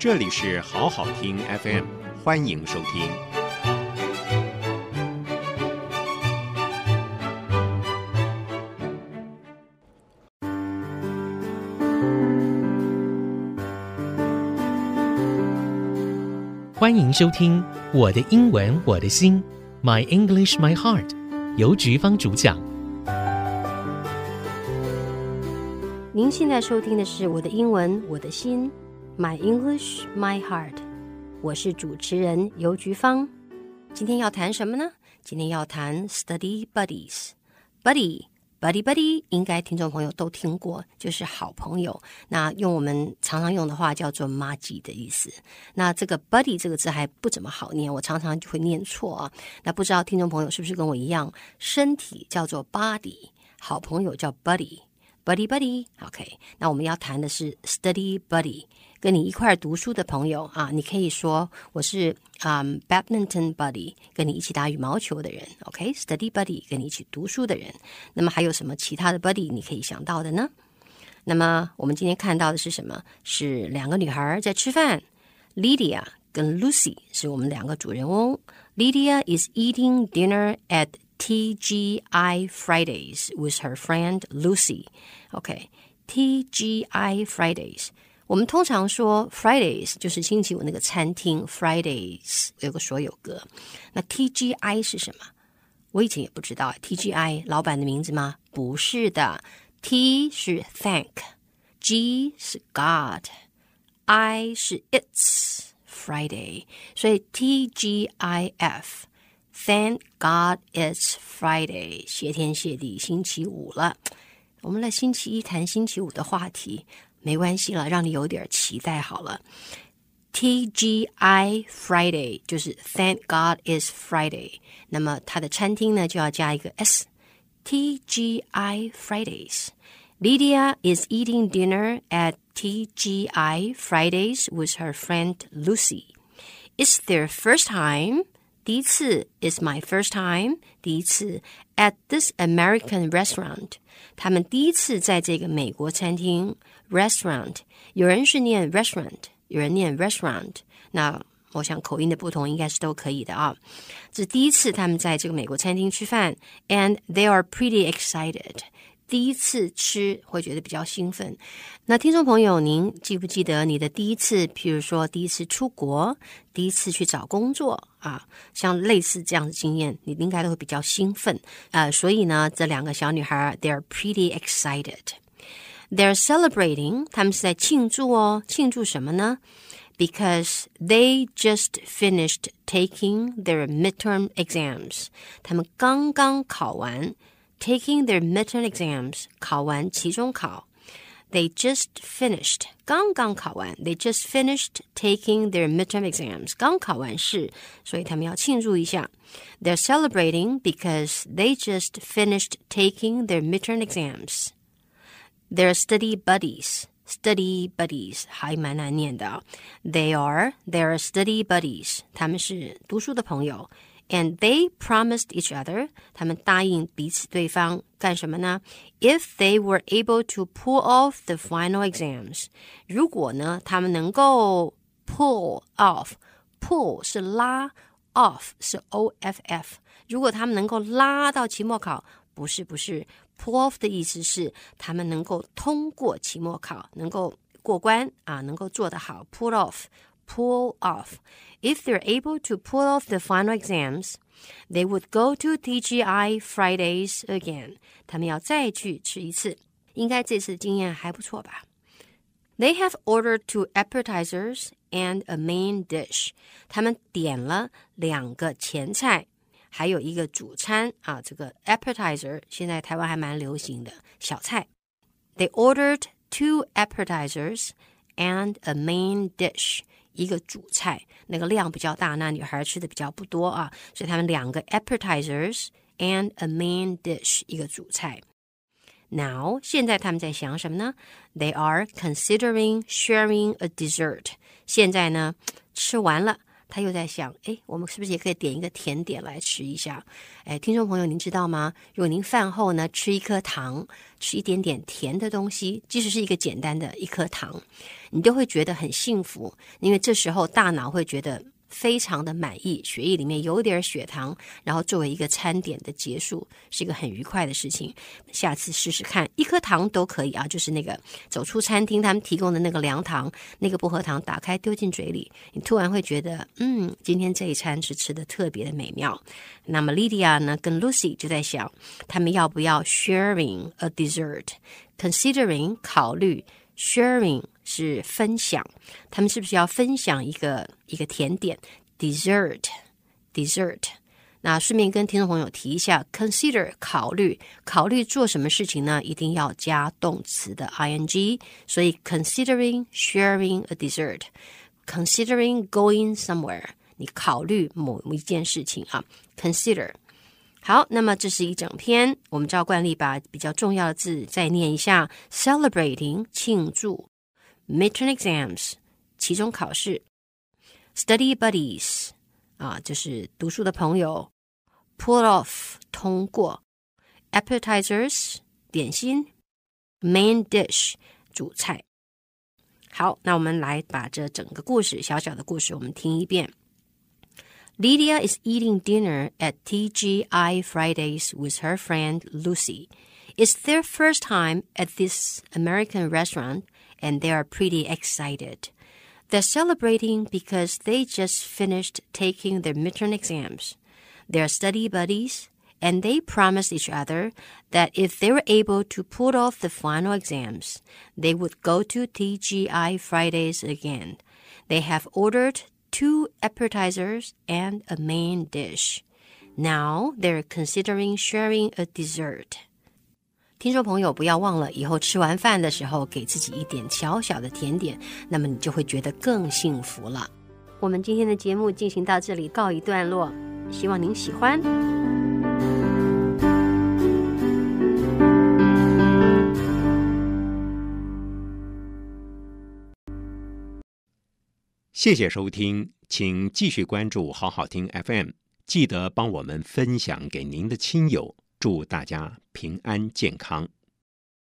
这里是好好听 FM，欢迎收听。欢迎收听我的英文我的心，My English My Heart，由菊芳主讲。您现在收听的是我的英文我的心。My English, my heart。我是主持人尤菊芳。今天要谈什么呢？今天要谈 study buddies。buddy, buddy, buddy，应该听众朋友都听过，就是好朋友。那用我们常常用的话叫做妈吉的意思。那这个 buddy 这个字还不怎么好念，我常常就会念错啊。那不知道听众朋友是不是跟我一样，身体叫做 body，好朋友叫 buddy。buddy buddy，OK，、okay, 那我们要谈的是 study buddy，跟你一块儿读书的朋友啊，你可以说我是啊、um, badminton buddy，跟你一起打羽毛球的人，OK，study、okay? buddy，跟你一起读书的人。那么还有什么其他的 buddy 你可以想到的呢？那么我们今天看到的是什么？是两个女孩在吃饭，Lydia 跟 Lucy 是我们两个主人翁。Lydia is eating dinner at TGI Fridays with her friend Lucy. OK，TGI Fridays，我们通常说 Fridays 就是星期五那个餐厅 Fridays 有个所有格。那 TGI 是什么？我以前也不知道。TGI 老板的名字吗？不是的。T 是 Thank，G 是 God，I 是 It's Friday，所以 TGIF。 Thank God it's Friday，谢天谢地，星期五了。我们来星期一谈星期五的话题，没关系了，让你有点期待好了。TGI Friday 就是 Thank God it's Friday，那么它的餐厅呢就要加一个 S。TGI Fridays。Lydia is eating dinner at TGI Fridays with her friend Lucy. It's their first time. 第一次 is my first time，第一次 at this American restaurant，他们第一次在这个美国餐厅 restaurant，有人是念 restaurant，有人念 restaurant，那我想口音的不同应该是都可以的啊。这是第一次他们在这个美国餐厅吃饭，and they are pretty excited。 第一次吃会觉得比较兴奋。那听众朋友，您记不记得你的第一次？譬如说，第一次出国，第一次去找工作啊，像类似这样的经验，你应该都会比较兴奋。呃，所以呢，这两个小女孩儿，they're pretty excited. They're celebrating，他们是在庆祝哦。庆祝什么呢？Because they just finished taking their midterm exams，他们刚刚考完。Taking their midterm exams，考完期中考。They just finished，刚刚考完。They just finished taking their midterm exams，刚考完试，所以他们要庆祝一下。They're celebrating because they just finished taking their midterm exams. They're study buddies. Study buddies 还蛮难念的。They are, they're study buddies. 他们是读书的朋友。 And they promised each other，他们答应彼此对方干什么呢？If they were able to pull off the final exams，如果呢，他们能够 pull off，pull 是拉，off 是 o f f，如果他们能够拉到期末考，不是不是，pull off 的意思是他们能够通过期末考，能够过关啊，能够做得好，pull off。pull off. If they're able to pull off the final exams, they would go to TGI Fridays again. 他们要再去吃一次，应该这次经验还不错吧？They have ordered two appetizers and a main dish. 他们点了两个前菜，还有一个主餐啊。这个 appetizer 现在台湾还蛮流行的小菜。They ordered two appetizers and a main dish. 一个主菜，那个量比较大，那女孩吃的比较不多啊，所以他们两个 appetizers and a main dish，一个主菜。Now，现在他们在想什么呢？They are considering sharing a dessert。现在呢，吃完了，他又在想，哎，我们是不是也可以点一个甜点来吃一下？哎，听众朋友，您知道吗？如果您饭后呢吃一颗糖，吃一点点甜的东西，即使是一个简单的一颗糖，你都会觉得很幸福，因为这时候大脑会觉得。非常的满意，血液里面有点血糖，然后作为一个餐点的结束，是一个很愉快的事情。下次试试看，一颗糖都可以啊，就是那个走出餐厅他们提供的那个凉糖，那个薄荷糖，打开丢进嘴里，你突然会觉得，嗯，今天这一餐是吃的特别的美妙。那么 Lydia 呢，跟 Lucy 就在想，他们要不要 sharing a dessert，considering 考虑 sharing。是分享，他们是不是要分享一个一个甜点？Dessert，dessert。那顺便跟听众朋友提一下，consider 考虑考虑做什么事情呢？一定要加动词的 ing。所以 considering sharing a dessert，considering going somewhere，你考虑某一件事情啊。Consider。好，那么这是一整篇，我们照惯例把比较重要的字再念一下：celebrating 庆祝。Midterm exams，期中考试；study buddies，啊，就是读书的朋友；pull off，通过；appetizers，点心；main dish，主菜。好，那我们来把这整个故事，小小的故事，我们听一遍。Lydia is eating dinner at TGI Fridays with her friend Lucy. It's their first time at this American restaurant. and they are pretty excited. They're celebrating because they just finished taking their midterm exams. They're study buddies, and they promised each other that if they were able to pull off the final exams, they would go to TGI Fridays again. They have ordered two appetizers and a main dish. Now they're considering sharing a dessert. 听众朋友，不要忘了以后吃完饭的时候，给自己一点小小的甜点，那么你就会觉得更幸福了。我们今天的节目进行到这里告一段落，希望您喜欢。谢谢收听，请继续关注好好听 FM，记得帮我们分享给您的亲友。祝大家平安健康。